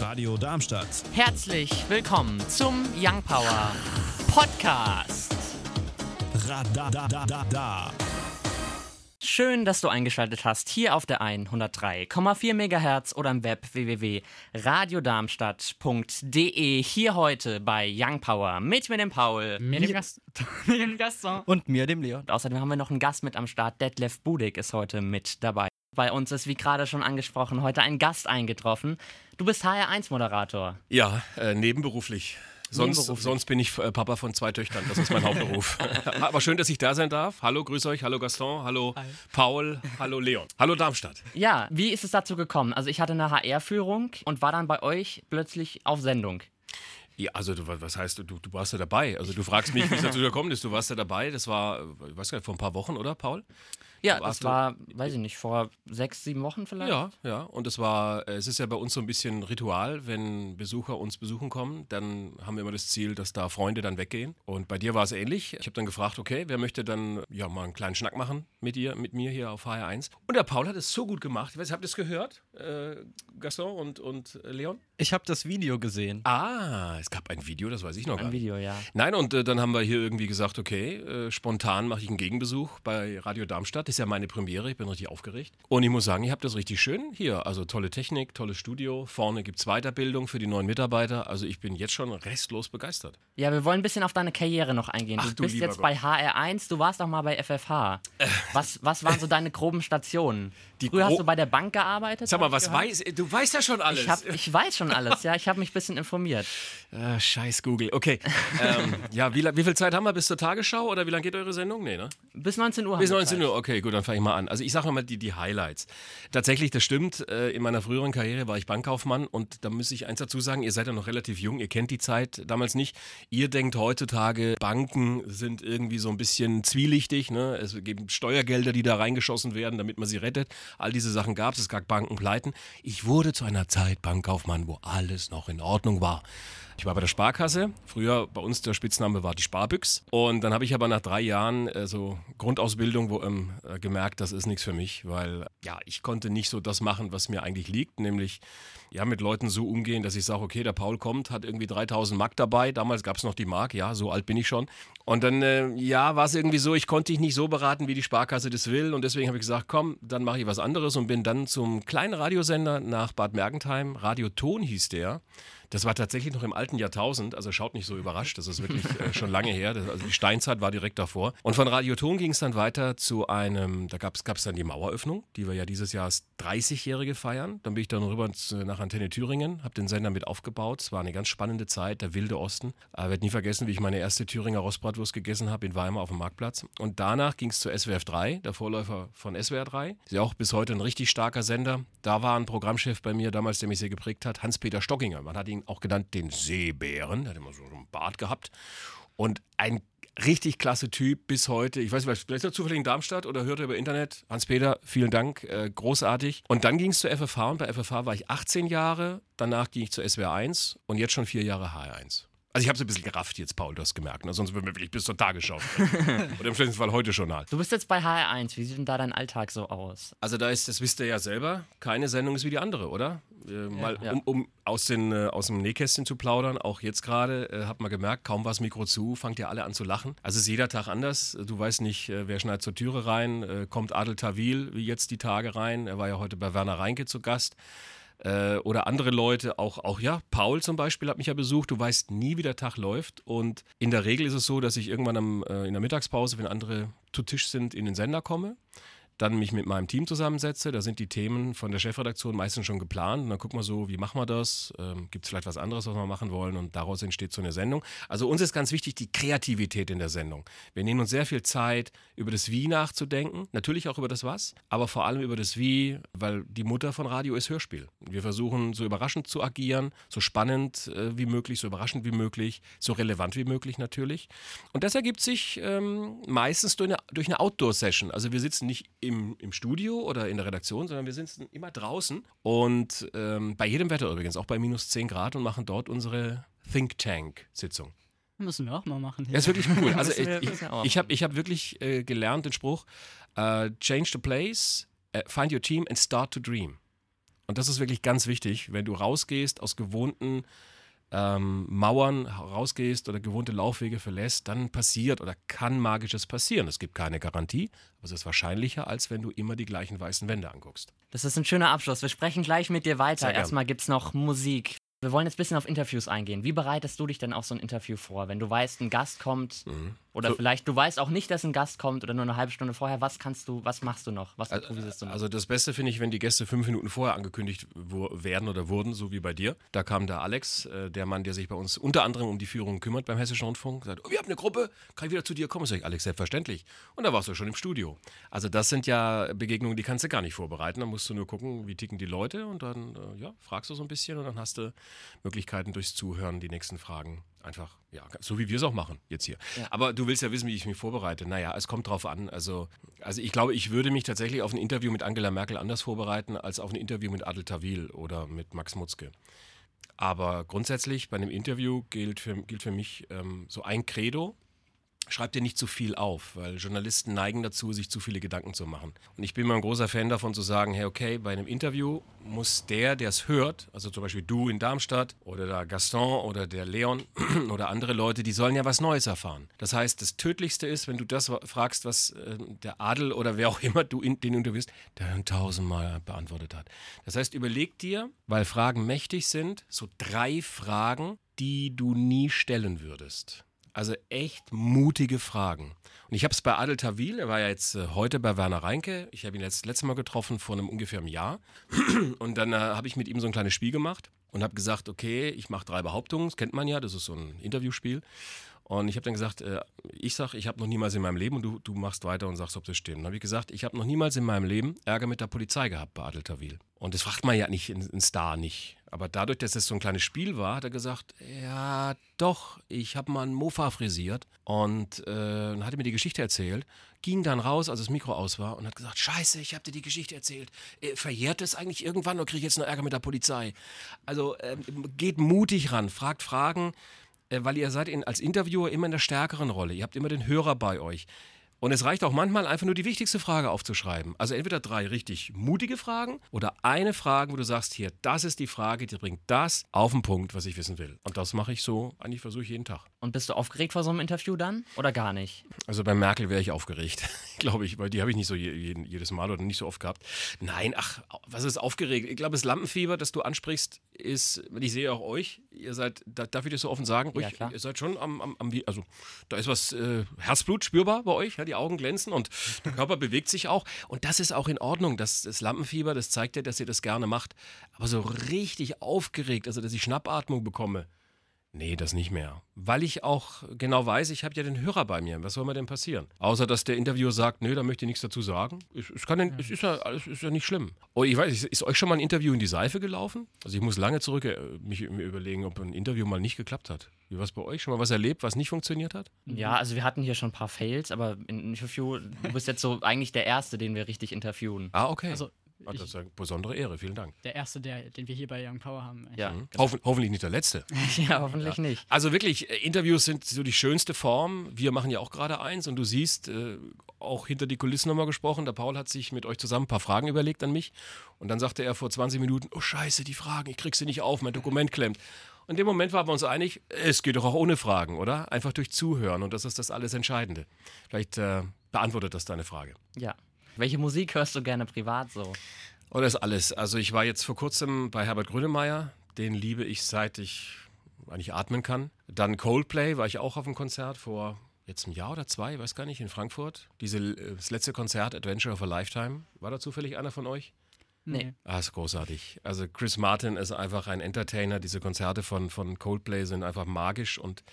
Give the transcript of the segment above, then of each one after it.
Radio Darmstadt. Herzlich willkommen zum Young Power Podcast. Radadadada. Schön, dass du eingeschaltet hast hier auf der 103,4 MHz oder im Web www.radiodarmstadt.de. Hier heute bei Young Power mit mir, dem Paul. Mir, dem, Gast mir, dem Gaston. Und mir, dem Leon. Und außerdem haben wir noch einen Gast mit am Start. Detlef Budig ist heute mit dabei. Bei uns ist, wie gerade schon angesprochen, heute ein Gast eingetroffen. Du bist HR1-Moderator. Ja, äh, nebenberuflich. Sonst, sonst bin ich äh, Papa von zwei Töchtern. Das ist mein Hauptberuf. Aber schön, dass ich da sein darf. Hallo, grüß euch. Hallo Gaston. Hallo Paul. Hallo Leon. Hallo Darmstadt. Ja, wie ist es dazu gekommen? Also ich hatte eine HR-Führung und war dann bei euch plötzlich auf Sendung. Ja, also du, was heißt, du, du warst ja dabei. Also du fragst mich, wie es dazu gekommen ist. Du warst ja dabei. Das war, äh, ich weiß gar nicht, vor ein paar Wochen, oder Paul? Ja, das war, weiß ich nicht, vor sechs, sieben Wochen vielleicht? Ja, ja. Und es war, es ist ja bei uns so ein bisschen Ritual, wenn Besucher uns besuchen kommen, dann haben wir immer das Ziel, dass da Freunde dann weggehen. Und bei dir war es ähnlich. Ich habe dann gefragt, okay, wer möchte dann ja mal einen kleinen Schnack machen mit dir, mit mir hier auf HR1? Und der Paul hat es so gut gemacht. Ich weiß, habt ihr es gehört, äh, Gaston und, und Leon? Ich habe das Video gesehen. Ah, es gab ein Video, das weiß ich noch gar Ein nicht. Video, ja. Nein, und äh, dann haben wir hier irgendwie gesagt, okay, äh, spontan mache ich einen Gegenbesuch bei Radio Darmstadt. Das ist ja meine Premiere, ich bin richtig aufgeregt. Und ich muss sagen, ihr habt das richtig schön hier. Also tolle Technik, tolles Studio. Vorne gibt es Weiterbildung für die neuen Mitarbeiter. Also ich bin jetzt schon restlos begeistert. Ja, wir wollen ein bisschen auf deine Karriere noch eingehen. Ach, du du bist jetzt Gott. bei HR1, du warst auch mal bei FFH. Was, was waren so deine groben Stationen? Die Früher hast gro- du bei der Bank gearbeitet? Sag mal, was gehört? weiß, du weißt ja schon alles. Ich, hab, ich weiß schon alles, ja. Ich habe mich ein bisschen informiert. Ah, scheiß Google. Okay. ähm, ja, wie, wie viel Zeit haben wir bis zur Tagesschau oder wie lange geht eure Sendung? Nee, ne? Bis 19 Uhr. Bis haben wir 19 Zeit. Uhr, okay, gut, dann fange ich mal an. Also ich sage mal die, die Highlights. Tatsächlich, das stimmt, in meiner früheren Karriere war ich Bankkaufmann und da muss ich eins dazu sagen, ihr seid ja noch relativ jung, ihr kennt die Zeit damals nicht. Ihr denkt heutzutage, Banken sind irgendwie so ein bisschen zwielichtig, ne? es gibt Steuergelder, die da reingeschossen werden, damit man sie rettet. All diese Sachen gab es, es gab Bankenpleiten. Ich wurde zu einer Zeit Bankkaufmann, wo alles noch in Ordnung war. Ich war bei der Sparkasse. Früher bei uns der Spitzname war die Sparbüchs. Und dann habe ich aber nach drei Jahren äh, so Grundausbildung wo, ähm, äh, gemerkt, das ist nichts für mich, weil ja, ich konnte nicht so das machen, was mir eigentlich liegt, nämlich ja, mit Leuten so umgehen, dass ich sage, okay, der Paul kommt, hat irgendwie 3000 Mark dabei. Damals gab es noch die Mark, ja, so alt bin ich schon. Und dann, äh, ja, war es irgendwie so, ich konnte dich nicht so beraten, wie die Sparkasse das will. Und deswegen habe ich gesagt, komm, dann mache ich was anderes und bin dann zum kleinen Radiosender nach Bad Mergentheim. Radioton hieß der. Das war tatsächlich noch im alten Jahrtausend, also schaut nicht so überrascht, das ist wirklich äh, schon lange her. Das, also die Steinzeit war direkt davor. Und von Radioton ging es dann weiter zu einem, da gab es dann die Maueröffnung, die wir ja dieses Jahr als 30-Jährige feiern. Dann bin ich dann rüber nach Antenne Thüringen, habe den Sender mit aufgebaut. Es war eine ganz spannende Zeit, der wilde Osten. Ich werde nie vergessen, wie ich meine erste Thüringer Rostbratwurst gegessen habe in Weimar auf dem Marktplatz. Und danach ging es zu SWF 3, der Vorläufer von SWR 3. Ist ja auch bis heute ein richtig starker Sender. Da war ein Programmchef bei mir damals, der mich sehr geprägt hat, Hans-Peter Stockinger. Man hat ihn auch genannt den Seebären. Der hat immer so einen Bart gehabt. Und ein richtig klasse Typ bis heute. Ich weiß nicht, vielleicht er zufällig in Darmstadt oder hört er über Internet. Hans-Peter, vielen Dank, äh, großartig. Und dann ging es zur FFH und bei FFH war ich 18 Jahre. Danach ging ich zur SWR 1 und jetzt schon vier Jahre HR1. Also ich habe es ein bisschen gerafft jetzt, Paul, du hast gemerkt. Ne? Sonst würden wir wirklich bis zur Tagesschau. Oder im schlimmsten Fall heute Journal. Du bist jetzt bei HR1. Wie sieht denn da dein Alltag so aus? Also da ist, das wisst ihr ja selber, keine Sendung ist wie die andere, oder? Äh, mal, Ja. Um, um aus, den, äh, aus dem Nähkästchen zu plaudern, auch jetzt gerade, äh, hat man gemerkt, kaum war das Mikro zu, fangt ihr alle an zu lachen. Also es ist jeder Tag anders. Du weißt nicht, äh, wer schneit zur Türe rein, äh, kommt Adel Tawil wie jetzt die Tage rein. Er war ja heute bei Werner Reinke zu Gast. Äh, oder andere Leute, auch, auch ja, Paul zum Beispiel hat mich ja besucht. Du weißt nie, wie der Tag läuft. Und in der Regel ist es so, dass ich irgendwann am, äh, in der Mittagspause, wenn andere zu Tisch sind, in den Sender komme dann mich mit meinem Team zusammensetze. Da sind die Themen von der Chefredaktion meistens schon geplant. Und dann gucken wir so, wie machen wir das? Ähm, Gibt es vielleicht was anderes, was wir machen wollen? Und daraus entsteht so eine Sendung. Also uns ist ganz wichtig die Kreativität in der Sendung. Wir nehmen uns sehr viel Zeit, über das Wie nachzudenken. Natürlich auch über das Was, aber vor allem über das Wie, weil die Mutter von Radio ist Hörspiel. Wir versuchen so überraschend zu agieren, so spannend äh, wie möglich, so überraschend wie möglich, so relevant wie möglich natürlich. Und das ergibt sich ähm, meistens durch eine, eine Outdoor-Session. Also wir sitzen nicht im, im Studio oder in der Redaktion, sondern wir sitzen immer draußen und ähm, bei jedem Wetter übrigens, auch bei minus 10 Grad und machen dort unsere Think Tank-Sitzung. Müssen wir auch mal machen. Ja, ist wirklich cool. Also ich, ich, ich habe ich hab wirklich äh, gelernt den Spruch, äh, change the place, äh, find your team and start to dream. Und das ist wirklich ganz wichtig, wenn du rausgehst aus gewohnten ähm, Mauern rausgehst oder gewohnte Laufwege verlässt, dann passiert oder kann Magisches passieren. Es gibt keine Garantie, aber es ist wahrscheinlicher, als wenn du immer die gleichen weißen Wände anguckst. Das ist ein schöner Abschluss. Wir sprechen gleich mit dir weiter. Erstmal gibt es noch Musik. Wir wollen jetzt ein bisschen auf Interviews eingehen. Wie bereitest du dich denn auf so ein Interview vor, wenn du weißt, ein Gast kommt oder So- vielleicht du weißt auch nicht, dass ein Gast kommt oder nur eine halbe Stunde vorher? Was kannst du, was machst du noch? Was improvisierst du noch? Also das Beste finde ich, wenn die Gäste fünf Minuten vorher angekündigt werden oder wurden, so wie bei dir. Da kam der Alex, äh, der Mann, der sich bei uns unter anderem um die Führung kümmert beim Hessischen Rundfunk, sagt, oh, wir haben eine Gruppe, kann ich wieder zu dir kommen? Sag ich, Alex, selbstverständlich. Und da warst du schon im Studio. Also das sind ja Begegnungen, die kannst du gar nicht vorbereiten. Da musst du nur gucken, wie ticken die Leute und dann äh, ja, fragst du so ein bisschen und dann hast du Möglichkeiten durchs Zuhören die nächsten Fragen einfach, ja, so wie wir es auch machen jetzt hier. Aber du willst ja wissen, wie ich mich vorbereite. Naja, es kommt drauf an. Also, also ich glaube, ich würde mich tatsächlich auf ein Interview mit Angela Merkel anders vorbereiten als auf ein Interview mit Adel Tawil oder mit Max Mutzke. Aber grundsätzlich bei einem Interview gilt für, gilt für mich ähm, so ein Credo. Schreib dir nicht zu viel auf, weil Journalisten neigen dazu, sich zu viele Gedanken zu machen. Und ich bin mal ein großer Fan davon zu sagen, hey, okay, bei einem Interview muss der, der es hört, also zum Beispiel du in Darmstadt oder der Gaston oder der Leon oder andere Leute, die sollen ja was Neues erfahren. Das heißt, das Tödlichste ist, wenn du das fragst, was äh, der Adel oder wer auch immer du in, den interviewst, der tausendmal beantwortet hat. Das heißt, überleg dir, weil Fragen mächtig sind, so drei Fragen, die du nie stellen würdest. Also echt mutige Fragen. Und ich habe es bei Adel Tawil, er war ja jetzt äh, heute bei Werner Reinke. Ich habe ihn jetzt letztes Mal getroffen vor einem ungefähr einem Jahr. Und dann äh, habe ich mit ihm so ein kleines Spiel gemacht und habe gesagt, okay, ich mache drei Behauptungen, das kennt man ja, das ist so ein Interviewspiel. Und ich habe dann gesagt, äh, ich sage, ich habe noch niemals in meinem Leben und du, du machst weiter und sagst, ob das stimmt. Dann habe ich gesagt, ich habe noch niemals in meinem Leben Ärger mit der Polizei gehabt bei Adel Tawil. Und das fragt man ja nicht, ein Star nicht. Aber dadurch, dass es so ein kleines Spiel war, hat er gesagt, ja doch, ich habe mal einen Mofa frisiert und äh, dann hat er mir die Geschichte erzählt, ging dann raus, als das Mikro aus war und hat gesagt, scheiße, ich habe dir die Geschichte erzählt. Äh, verjährt es eigentlich irgendwann oder kriege ich jetzt noch Ärger mit der Polizei? Also ähm, geht mutig ran, fragt Fragen, äh, weil ihr seid in, als Interviewer immer in der stärkeren Rolle. Ihr habt immer den Hörer bei euch. Und es reicht auch manchmal einfach nur die wichtigste Frage aufzuschreiben. Also entweder drei richtig mutige Fragen oder eine Frage, wo du sagst, hier, das ist die Frage, die bringt das auf den Punkt, was ich wissen will. Und das mache ich so, eigentlich versuche ich jeden Tag. Und bist du aufgeregt vor so einem Interview dann oder gar nicht? Also bei Merkel wäre ich aufgeregt, glaube ich, weil die habe ich nicht so je, jeden- jedes Mal oder nicht so oft gehabt. Nein, ach, was ist aufgeregt? Ich glaube, das Lampenfieber, das du ansprichst, ist, ich sehe auch euch, ihr seid, da, darf ich das so offen sagen, ruhig, Ja, klar. ihr seid schon am, am, am, also da ist was äh, Herzblut spürbar bei euch, ja, die Augen glänzen und der Körper bewegt sich auch. Und das ist auch in Ordnung. Das, das Lampenfieber, das zeigt ja, dass ihr das gerne macht. Aber so richtig aufgeregt, also dass ich Schnappatmung bekomme, Nee, das nicht mehr. Weil ich auch genau weiß, ich habe ja den Hörer bei mir. Was soll mir denn passieren? Außer, dass der Interviewer sagt, nö, da möchte ich nichts dazu sagen. Es, es, kann, denn- es, ist, ja, es ist ja nicht schlimm. Oh, ich weiß, ist, euch schon mal ein Interview in die Seife gelaufen? Also ich muss lange zurück äh, mich mir überlegen, ob ein Interview mal nicht geklappt hat. Wie war es bei euch? Schon mal was erlebt, was nicht funktioniert hat? Ja, also wir hatten hier schon ein paar Fails, aber in Interview, du bist jetzt so eigentlich der Erste, den wir richtig interviewen. Ah, okay. Also, Ah, das ist eine besondere Ehre. Vielen Dank. der erste, der, den wir hier bei Young Power haben. Ja, Mhm. Hoffen, hoffentlich nicht der letzte. ja hoffentlich nicht. Also wirklich, äh, Interviews sind so die schönste Form. Wir machen ja auch gerade eins und du siehst, äh, auch hinter die Kulissen nochmal gesprochen, der Paul hat sich mit euch zusammen ein paar Fragen überlegt an mich und dann sagte er vor 20 Minuten, oh scheiße, die Fragen, ich krieg sie nicht auf, mein Dokument klemmt. Und in dem Moment waren wir uns einig, es geht doch auch ohne Fragen, oder? Einfach durch Zuhören und das ist das alles Entscheidende. Vielleicht äh, beantwortet das deine Frage. Ja. Welche Musik hörst du gerne privat so? Oh, das ist alles. Also ich war jetzt vor kurzem bei Herbert Grönemeyer. Den liebe ich, seit ich eigentlich atmen kann. Dann Coldplay war ich auch auf einem Konzert vor jetzt einem Jahr oder zwei, weiß gar nicht, in Frankfurt. Diese, äh, das letzte Konzert, Adventure of a Lifetime. War da zufällig einer von euch? Nee. Ah, ist großartig. Also Chris Martin ist einfach ein Entertainer. Diese Konzerte von, von Coldplay sind einfach magisch und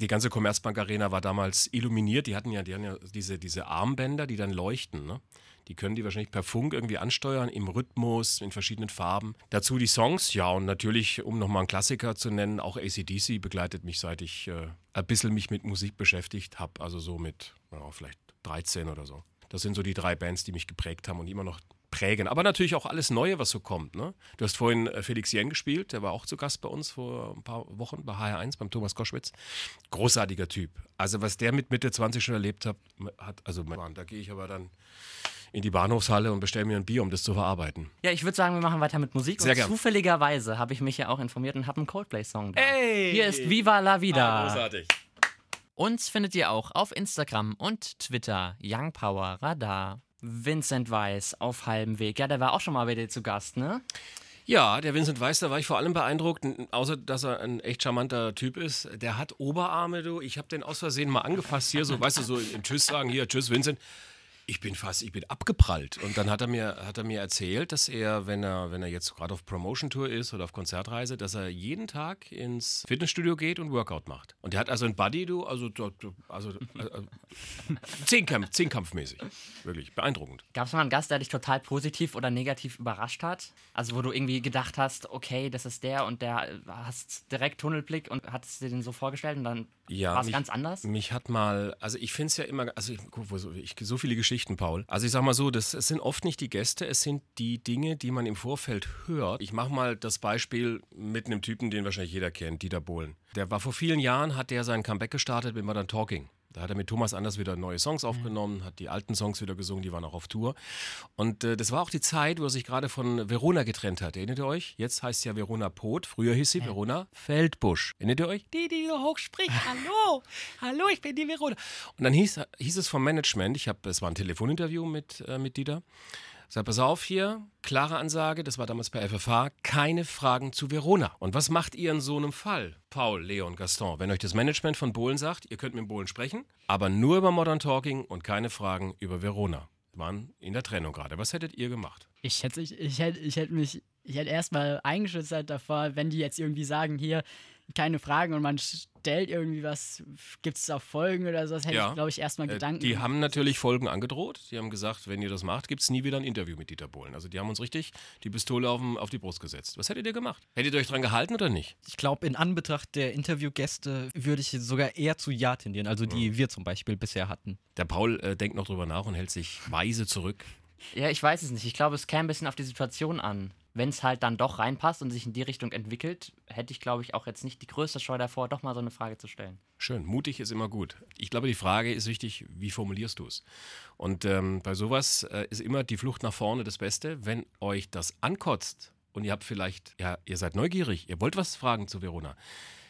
die ganze Commerzbank Arena war damals illuminiert. Die hatten ja, die hatten ja diese, diese Armbänder, die dann leuchten. Ne? Die können die wahrscheinlich per Funk irgendwie ansteuern, im Rhythmus, in verschiedenen Farben. Dazu die Songs, ja, und natürlich, um nochmal einen Klassiker zu nennen, auch ACDC begleitet mich, seit ich äh, ein bisschen mich mit Musik beschäftigt habe. Also so mit ja, vielleicht 13 oder so. Das sind so die drei Bands, die mich geprägt haben und immer noch prägen. Aber natürlich auch alles Neue, was so kommt. Ne? Du hast vorhin äh, Felix Jen gespielt, der war auch zu Gast bei uns vor ein paar Wochen bei HR1 beim Thomas Koschwitz. Großartiger Typ. Also was der mit Mitte 20 schon erlebt hat, hat also Mann, da gehe ich aber dann in die Bahnhofshalle und bestelle mir ein Bier, um das zu verarbeiten. Ja, ich würde sagen, wir machen weiter mit Musik. Sehr und gern. zufälligerweise habe ich mich ja auch informiert und habe einen Coldplay-Song da. Ey! Hier ist Viva la Vida. großartig. Uns findet ihr auch auf Instagram und Twitter Young Power Radar. Vincent Weiss auf halbem Weg. Ja, der war auch schon mal bei dir zu Gast, ne? Ja, der Vincent Weiss, da war ich vor allem beeindruckt, außer dass er ein echt charmanter Typ ist. Der hat Oberarme, du. Ich habe den aus Versehen mal angefasst hier, so, weißt du, so im Tschüss sagen, hier, Tschüss, Vincent. Ich bin fast, ich bin abgeprallt. Und dann hat er mir, hat er mir erzählt, dass er, wenn er, wenn er jetzt gerade auf Promotion-Tour ist oder auf Konzertreise, dass er jeden Tag ins Fitnessstudio geht und Workout macht. Und der hat also ein Buddy, du, also, dort- also äh, äh, Zehnkampf, Zehnkampfmäßig. Wirklich beeindruckend. Gab es mal einen Gast, der dich total positiv oder negativ überrascht hat? Also wo du irgendwie gedacht hast, okay, das ist der und der äh, hast direkt Tunnelblick und hattest dir den so vorgestellt und dann Ja, war es ganz anders? Mich hat mal, also ich finde es ja immer, also ich, guck, wo so, ich, so viele Geschichten, Paul. Also ich sag mal so, das, es sind oft nicht die Gäste, es sind die Dinge, die man im Vorfeld hört. Ich mache mal das Beispiel mit einem Typen, den wahrscheinlich jeder kennt, Dieter Bohlen. Der war vor vielen Jahren, hat der sein Comeback gestartet mit Modern Talking. Da hat er mit Thomas Anders wieder neue Songs aufgenommen, hat die alten Songs wieder gesungen, die waren auch auf Tour. Und äh, das war auch die Zeit, wo er sich gerade von Verona getrennt hat. Erinnert ihr euch? Jetzt heißt ja Verona Pot. Früher hieß sie Verona Feldbusch. Erinnert ihr euch? Die, die so hoch spricht. Hallo, hallo, ich bin die Verona. Und dann hieß, hieß es vom Management, ich habe, es war ein Telefoninterview mit, äh, mit Dieter. Sag, pass auf hier, klare Ansage, das war damals bei FFH, keine Fragen zu Verona. Und was macht ihr in so einem Fall, Paul, Leon, Gaston, wenn euch das Management von Bohlen sagt, ihr könnt mit Bohlen sprechen, aber nur über Modern Talking und keine Fragen über Verona? Waren in der Trennung gerade. Was hättet ihr gemacht? Ich hätte, ich, ich hätte, ich hätte mich, ich hätte erstmal eingeschützt halt davor, wenn die jetzt irgendwie sagen, hier, keine Fragen und man stellt irgendwie was, gibt es auch Folgen oder sowas, hätte Ja. ich, glaube ich, erstmal Äh, Gedanken. Die haben natürlich Folgen angedroht. Die haben gesagt, wenn ihr das macht, gibt es nie wieder ein Interview mit Dieter Bohlen. Also die haben uns richtig die Pistole auf, den- auf die Brust gesetzt. Was hättet ihr gemacht? Hättet ihr euch dran gehalten oder nicht? Ich glaube, in Anbetracht der Interviewgäste würde ich sogar eher zu Ja tendieren, also die wir zum Beispiel bisher hatten. Der Paul äh, denkt noch drüber nach und hält sich weise zurück. Ja, ich weiß es nicht. Ich glaube, es käme ein bisschen auf die Situation an. Wenn es halt dann doch reinpasst und sich in die Richtung entwickelt, hätte ich, glaube ich, auch jetzt nicht die größte Scheu davor, doch mal so eine Frage zu stellen. Schön, mutig ist immer gut. Ich glaube, die Frage ist wichtig, wie formulierst du es? Und ähm, bei sowas äh, ist immer die Flucht nach vorne das Beste. Wenn euch das ankotzt und ihr habt vielleicht, ja, ihr seid neugierig, ihr wollt was fragen zu Verona.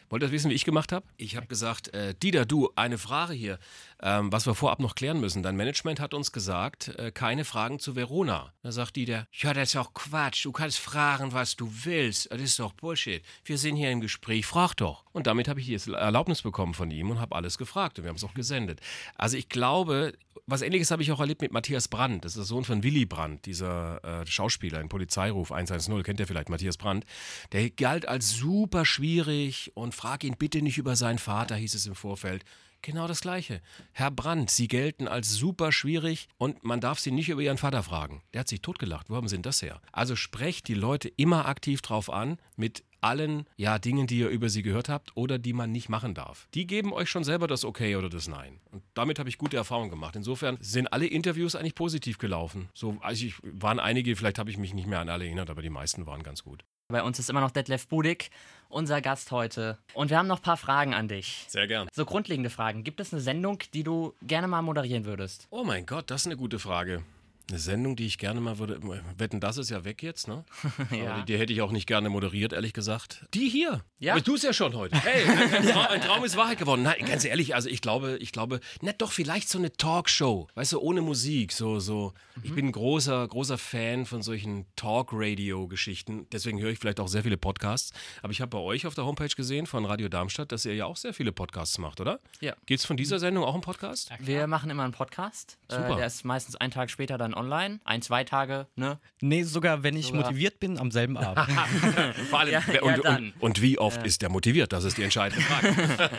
Wollt ihr wissen, wie ich gemacht habe? Ich habe gesagt, äh, Dieter, du, eine Frage hier, ähm, was wir vorab noch klären müssen. Dein Management hat uns gesagt, äh, keine Fragen zu Verona. Da sagt Dieter, ja, das ist doch Quatsch. Du kannst fragen, was du willst. Das ist doch Bullshit. Wir sind hier im Gespräch, frag doch. Und damit habe ich jetzt Erlaubnis bekommen von ihm und habe alles gefragt. Und wir haben es auch gesendet. Also ich glaube, was ähnliches habe ich auch erlebt mit Matthias Brandt. Das ist der Sohn von Willy Brandt, dieser äh, Schauspieler in Polizeiruf 110. Kennt ihr vielleicht Matthias Brandt? Der galt als super schwierig und frag ihn bitte nicht über seinen Vater, hieß es im Vorfeld. Genau das Gleiche. Herr Brandt, Sie gelten als super schwierig und man darf Sie nicht über Ihren Vater fragen. Der hat sich totgelacht. Wo haben Sie denn das her? Also sprecht die Leute immer aktiv drauf an mit allen ja, Dingen, die ihr über sie gehört habt oder die man nicht machen darf. Die geben euch schon selber das Okay oder das Nein. Und damit habe ich gute Erfahrungen gemacht. Insofern sind alle Interviews eigentlich positiv gelaufen. So, also ich, waren einige, vielleicht habe ich mich nicht mehr an alle erinnert, aber die meisten waren ganz gut. Bei uns ist immer noch Detlef Budig, unser Gast heute. Und wir haben noch ein paar Fragen an dich. Sehr gern. So grundlegende Fragen. Gibt es eine Sendung, die du gerne mal moderieren würdest? Oh mein Gott, das ist eine gute Frage. Eine Sendung, die ich gerne mal würde. Wetten, das ist ja weg jetzt, ne? Ja. Aber die, die hätte ich auch nicht gerne moderiert, ehrlich gesagt. Die hier. Ja. Aber du es ja schon heute. Hey, ein, ein, Traum, ein Traum ist Wahrheit geworden. Nein, ganz ehrlich, also ich glaube, ich glaube, na doch, vielleicht so eine Talkshow. Weißt du, ohne Musik. So, so. Ich bin ein großer, großer Fan von solchen Talk-Radio-Geschichten. Deswegen höre ich vielleicht auch sehr viele Podcasts. Aber ich habe bei euch auf der Homepage gesehen von Radio Darmstadt, dass ihr ja auch sehr viele Podcasts macht, oder? Ja. Gibt es von dieser Sendung auch einen Podcast? Wir machen immer einen Podcast. Super. Äh, der ist meistens einen Tag später dann online. Ein, zwei Tage, ne? Nee, sogar wenn ich Sogar. motiviert bin, am selben Abend. Vor allem, Ja, und, ja, dann. und, und wie oft ist der motiviert? Das ist die entscheidende Frage.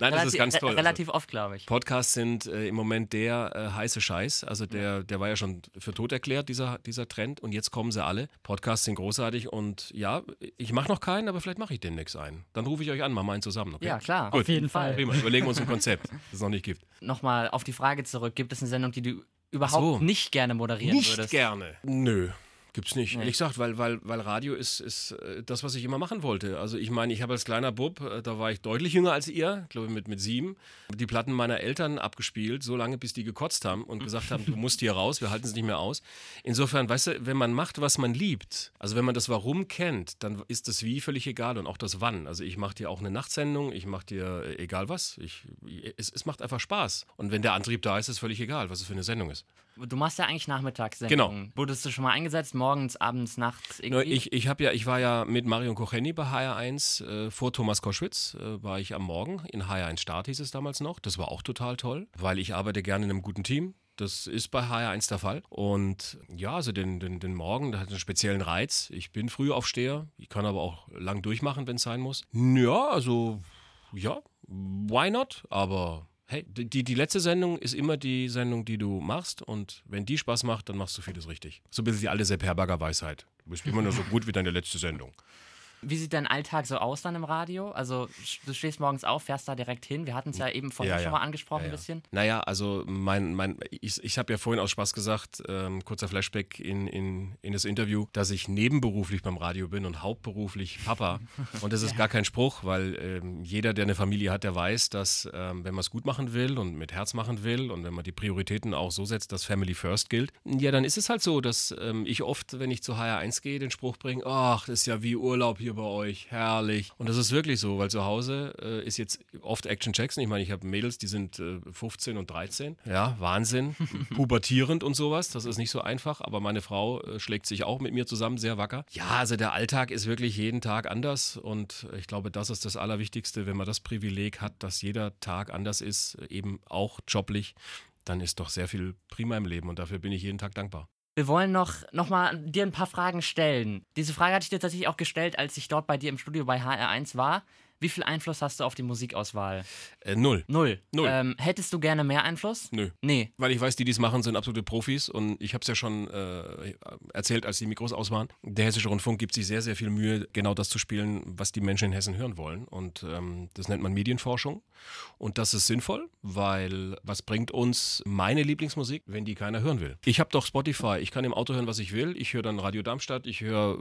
Nein, das ist ganz toll. Also, Relativ oft, glaube ich. Podcasts sind äh, im Moment der äh, heiße Scheiß. Also der, der war ja schon für tot erklärt, dieser, dieser Trend. Und jetzt kommen sie alle. Podcasts sind großartig. Und ja, ich mache noch keinen, aber vielleicht mache ich demnächst einen. Dann rufe ich euch an, machen wir einen zusammen. Okay? Ja, klar. Gut. Auf jeden Fall. Prima, überlegen wir uns ein Konzept, das es noch nicht gibt. Nochmal auf die Frage zurück. Gibt es eine Sendung, die du überhaupt so. nicht gerne moderieren Nicht würdest? gerne. Nö. Gibt's nicht. Nee. Ehrlich gesagt, weil, weil, weil Radio ist, ist äh, das, was ich immer machen wollte. Also ich meine, ich habe als kleiner Bub, äh, da war ich deutlich jünger als ihr, glaube ich mit, mit sieben, die Platten meiner Eltern abgespielt, so lange, bis die gekotzt haben und gesagt haben, du musst hier raus, wir halten es nicht mehr aus. Insofern, weißt du, wenn man macht, was man liebt, also wenn man das Warum kennt, dann ist das Wie völlig egal und auch das Wann. Also ich mache dir auch eine Nachtsendung, ich mache dir äh, egal was. Ich, es, es macht einfach Spaß. Und wenn der Antrieb da ist, ist völlig egal, was es für eine Sendung ist. Du machst ja eigentlich Nachmittagssendungen. Wurdest du schon mal eingesetzt, morgens, abends, nachts irgendwie? Ich, ich, ja, ich war ja mit Marion Kocheni bei HR1 äh, vor Thomas Koschwitz, äh, war ich am Morgen. In HR1 Start hieß es damals noch. Das war auch total toll, weil ich arbeite gerne in einem guten Team. Das ist bei HR1 der Fall. Und ja, also den, den, den Morgen, der hat einen speziellen Reiz. Ich bin Frühaufsteher, ich kann aber auch lang durchmachen, wenn es sein muss. Ja, also, ja, why not? Aber hey, die, die letzte Sendung ist immer die Sendung, die du machst. Und wenn die Spaß macht, dann machst du vieles richtig. So ein bisschen die alte Sepp Herberger Weisheit. Du bist immer nur so gut wie deine letzte Sendung. Wie sieht dein Alltag so aus dann im Radio? Also du stehst morgens auf, fährst da direkt hin. Wir hatten es ja eben vorhin Ja, schon mal angesprochen ein bisschen. Naja, also mein, mein, ich, ich habe ja vorhin aus Spaß gesagt, ähm, kurzer Flashback in, in, in das Interview, dass ich nebenberuflich beim Radio bin und hauptberuflich Papa. Und das ist gar kein Spruch, weil ähm, jeder, der eine Familie hat, der weiß, dass ähm, wenn man es gut machen will und mit Herz machen will und wenn man die Prioritäten auch so setzt, dass Family First gilt, ja, dann ist es halt so, dass ähm, ich oft, wenn ich zu HR1 gehe, den Spruch bringe, ach, das ist ja wie Urlaub hier bei euch, herrlich. Und das ist wirklich so, weil zu Hause äh, ist jetzt oft Action Jackson. Ich meine, ich habe Mädels, die sind äh, 15 und 13. Ja, Wahnsinn. Pubertierend und sowas. Das ist nicht so einfach. Aber meine Frau äh, schlägt sich auch mit mir zusammen sehr wacker. Ja, also der Alltag ist wirklich jeden Tag anders. Und ich glaube, das ist das Allerwichtigste, wenn man das Privileg hat, dass jeder Tag anders ist, eben auch joblich. Dann ist doch sehr viel prima im Leben und dafür bin ich jeden Tag dankbar. Wir wollen noch, noch mal dir ein paar Fragen stellen. Diese Frage hatte ich dir tatsächlich auch gestellt, als ich dort bei dir im Studio bei HR1 war. Wie viel Einfluss hast du auf die Musikauswahl? Äh, null. Null. Null. Ähm, hättest du gerne mehr Einfluss? Nö. Nee. Weil ich weiß, die, die es machen, sind absolute Profis und ich habe es ja schon äh, erzählt, als die Mikros aus waren. Der Hessische Rundfunk gibt sich sehr, sehr viel Mühe, genau das zu spielen, was die Menschen in Hessen hören wollen. Und ähm, das nennt man Medienforschung. Und das ist sinnvoll, weil was bringt uns meine Lieblingsmusik, wenn die keiner hören will? Ich habe doch Spotify, ich kann im Auto hören, was ich will. Ich höre dann Radio Darmstadt, ich höre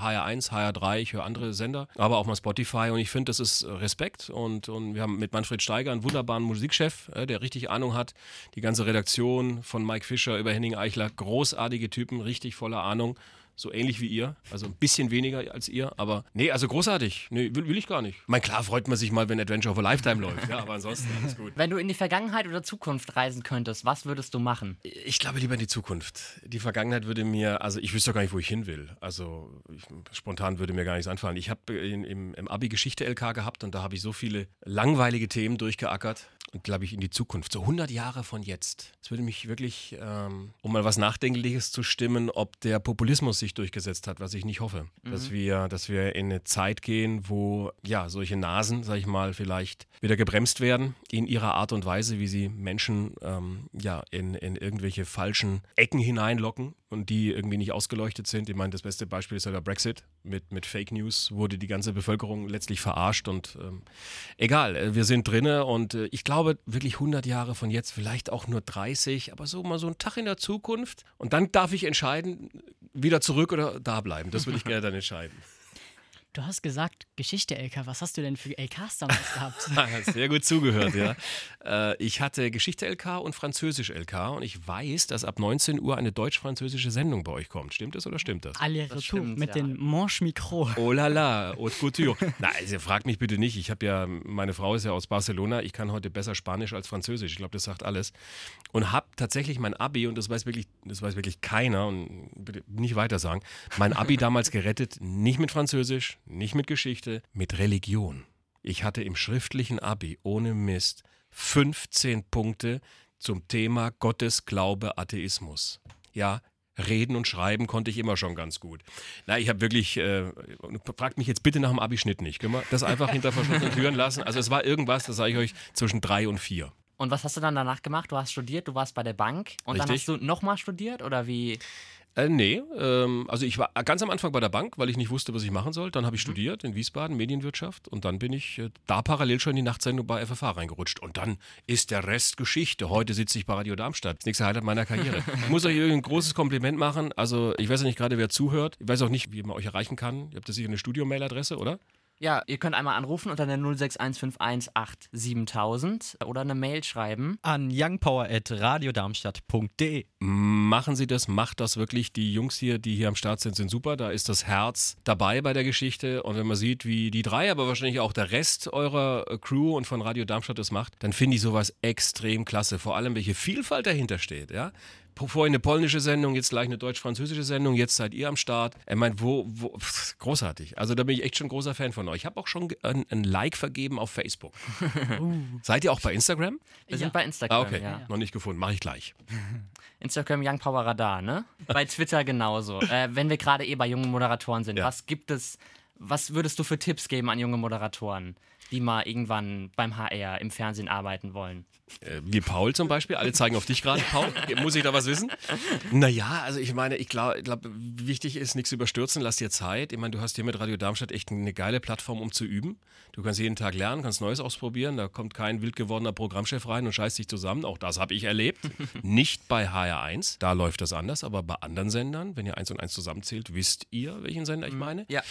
HR1, HR3, ich höre andere Sender, aber auch mal Spotify und ich finde, das ist Respekt und, und wir haben mit Manfred Steiger einen wunderbaren Musikchef, äh, der richtig Ahnung hat. Die ganze Redaktion von Mike Fischer über Henning Eichler, großartige Typen, richtig voller Ahnung. So ähnlich wie ihr, also ein bisschen weniger als ihr, aber nee, also großartig. Nee, will, will ich gar nicht. Mein klar freut man sich mal, wenn Adventure of a Lifetime läuft, ja, aber ansonsten alles gut. Wenn du in die Vergangenheit oder Zukunft reisen könntest, was würdest du machen? Ich glaube lieber in die Zukunft. Die Vergangenheit würde mir, also ich wüsste doch gar nicht, wo ich hin will. Also ich, spontan würde mir gar nichts anfallen. Ich habe im, im Abi Geschichte LK gehabt und da habe ich so viele langweilige Themen durchgeackert glaube ich in die Zukunft. So 100 Jahre von jetzt. Es würde mich wirklich, ähm, um mal was Nachdenkliches zu stimmen, ob der Populismus sich durchgesetzt hat, was ich nicht hoffe. Dass, wir, dass wir in eine Zeit gehen, wo ja solche Nasen, sag ich mal, vielleicht wieder gebremst werden in ihrer Art und Weise, wie sie Menschen ähm, ja, in, in irgendwelche falschen Ecken hineinlocken und die irgendwie nicht ausgeleuchtet sind. Ich meine, das beste Beispiel ist ja der Brexit. Mit, mit Fake News wurde die ganze Bevölkerung letztlich verarscht und ähm, egal, äh, wir sind drinne und äh, ich glaube wirklich 100 Jahre von jetzt, vielleicht auch nur 30, aber so mal so ein Tag in der Zukunft und dann darf ich entscheiden, wieder zurück oder da bleiben. Das würde ich gerne dann entscheiden. Du hast gesagt, Geschichte LK. Was hast du denn für LKs damals gehabt? Sehr gut zugehört, ja. Äh, ich hatte Geschichte LK und Französisch LK und ich weiß, dass ab 19 Uhr eine deutsch-französische Sendung bei euch kommt. Stimmt das oder stimmt das? Aller Das Retour stimmt, mit ja. den Manche Micro. Oh la la, haute couture. Na, also frag mich bitte nicht. Ich habe ja, meine Frau ist ja aus Barcelona. Ich kann heute besser Spanisch als Französisch. Ich glaube, das sagt alles. Und habe tatsächlich mein Abi, und das weiß wirklich, das weiß wirklich keiner, und bitte nicht weiter sagen, mein Abi damals gerettet, nicht mit Französisch, nicht mit Geschichte, mit Religion. Ich hatte im schriftlichen Abi ohne Mist 15 Punkte zum Thema Gottes, Glaube, Atheismus. Ja, Reden und Schreiben konnte ich immer schon ganz gut. Na, ich habe wirklich, äh, fragt mich jetzt bitte nach dem Abischnitt nicht. Können wir das einfach hinter verschlossenen Türen lassen? Also es war irgendwas, das sage ich euch, zwischen drei und vier. Und was hast du dann danach gemacht? Du hast studiert, du warst bei der Bank und dann Richtig. hast du nochmal studiert oder wie? Äh, nee, ähm, also ich war ganz am Anfang bei der Bank, weil ich nicht wusste, was ich machen soll. Dann habe ich Mhm. studiert in Wiesbaden, Medienwirtschaft. Und dann bin ich äh, da parallel schon in die Nachtsendung bei FFH reingerutscht. Und dann ist der Rest Geschichte. Heute sitze ich bei Radio Darmstadt. Das nächste Highlight meiner Karriere. ich muss euch ein großes Kompliment machen. Also ich weiß ja nicht gerade, wer zuhört. Ich weiß auch nicht, wie man euch erreichen kann. Ihr habt ja sicher eine Studio-Mail-Adresse, oder? Ja, ihr könnt einmal anrufen unter der 061518700 oder eine Mail schreiben. An youngpower.radiodarmstadt.de. Machen Sie das, macht das wirklich. Die Jungs hier, die hier am Start sind, sind super. Da ist das Herz dabei bei der Geschichte. Und wenn man sieht, wie die drei, aber wahrscheinlich auch der Rest eurer äh, Crew und von Radio Darmstadt das macht, dann finde ich sowas extrem klasse. Vor allem, welche Vielfalt dahinter steht. Ja? Vorhin eine polnische Sendung, jetzt gleich eine deutsch-französische Sendung, jetzt seid ihr am Start. Ich meine, wo, wo, pff, großartig. Also da bin ich echt schon großer Fan von euch. Ich habe auch schon ein, ein Like vergeben auf Facebook. Seid ihr auch bei Instagram? Wir Ja. sind bei Instagram. Ah, okay. Ja. Noch nicht gefunden. Mache ich gleich. Instagram Young Power Radar, ne? Bei Twitter genauso. äh, wenn wir gerade eh bei jungen Moderatoren sind, Ja. was gibt es, was würdest du für Tipps geben an junge Moderatoren, die mal irgendwann beim HR im Fernsehen arbeiten wollen? Äh, wie Paul zum Beispiel. Alle zeigen auf dich gerade, Paul. Muss ich da was wissen? Naja, also ich meine, ich glaube, glaub, wichtig ist, nichts überstürzen, lass dir Zeit. Ich meine, du hast hier mit Radio Darmstadt echt eine geile Plattform, um zu üben. Du kannst jeden Tag lernen, kannst Neues ausprobieren. Da kommt kein wild gewordener Programmchef rein und scheißt dich zusammen. Auch das habe ich erlebt. Nicht bei HR1, da läuft das anders, aber bei anderen Sendern, wenn ihr eins und eins zusammenzählt, wisst ihr, welchen Sender ich meine. Ja.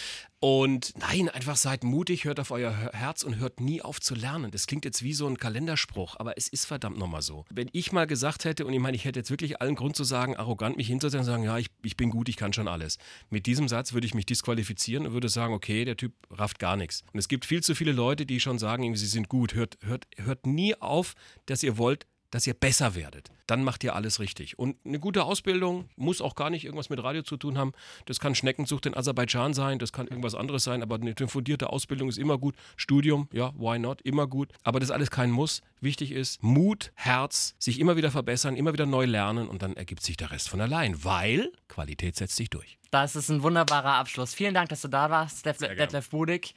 Und nein, einfach seid mutig, hört auf euer Herz und hört nie auf zu lernen. Das klingt jetzt wie so ein Kalenderspruch, aber es ist verdammt nochmal so. Wenn ich mal gesagt hätte, und ich meine, ich hätte jetzt wirklich allen Grund zu sagen, arrogant mich hinzusetzen und sagen, ja, ich, ich bin gut, ich kann schon alles. Mit diesem Satz würde ich mich disqualifizieren und würde sagen, okay, der Typ rafft gar nichts. Und es gibt viel zu viele Leute, die schon sagen, sie sind gut. Hört, hört, hört nie auf, dass ihr wollt, dass ihr besser werdet. Dann macht ihr alles richtig. Und eine gute Ausbildung muss auch gar nicht irgendwas mit Radio zu tun haben. Das kann Schneckenzucht in Aserbaidschan sein, das kann irgendwas anderes sein, aber eine fundierte Ausbildung ist immer gut. Studium, ja, why not, immer gut. Aber das ist alles kein Muss. Wichtig ist Mut, Herz, sich immer wieder verbessern, immer wieder neu lernen und dann ergibt sich der Rest von allein, weil Qualität setzt sich durch. Das ist ein wunderbarer Abschluss. Vielen Dank, dass du da warst, Detlef, Budig.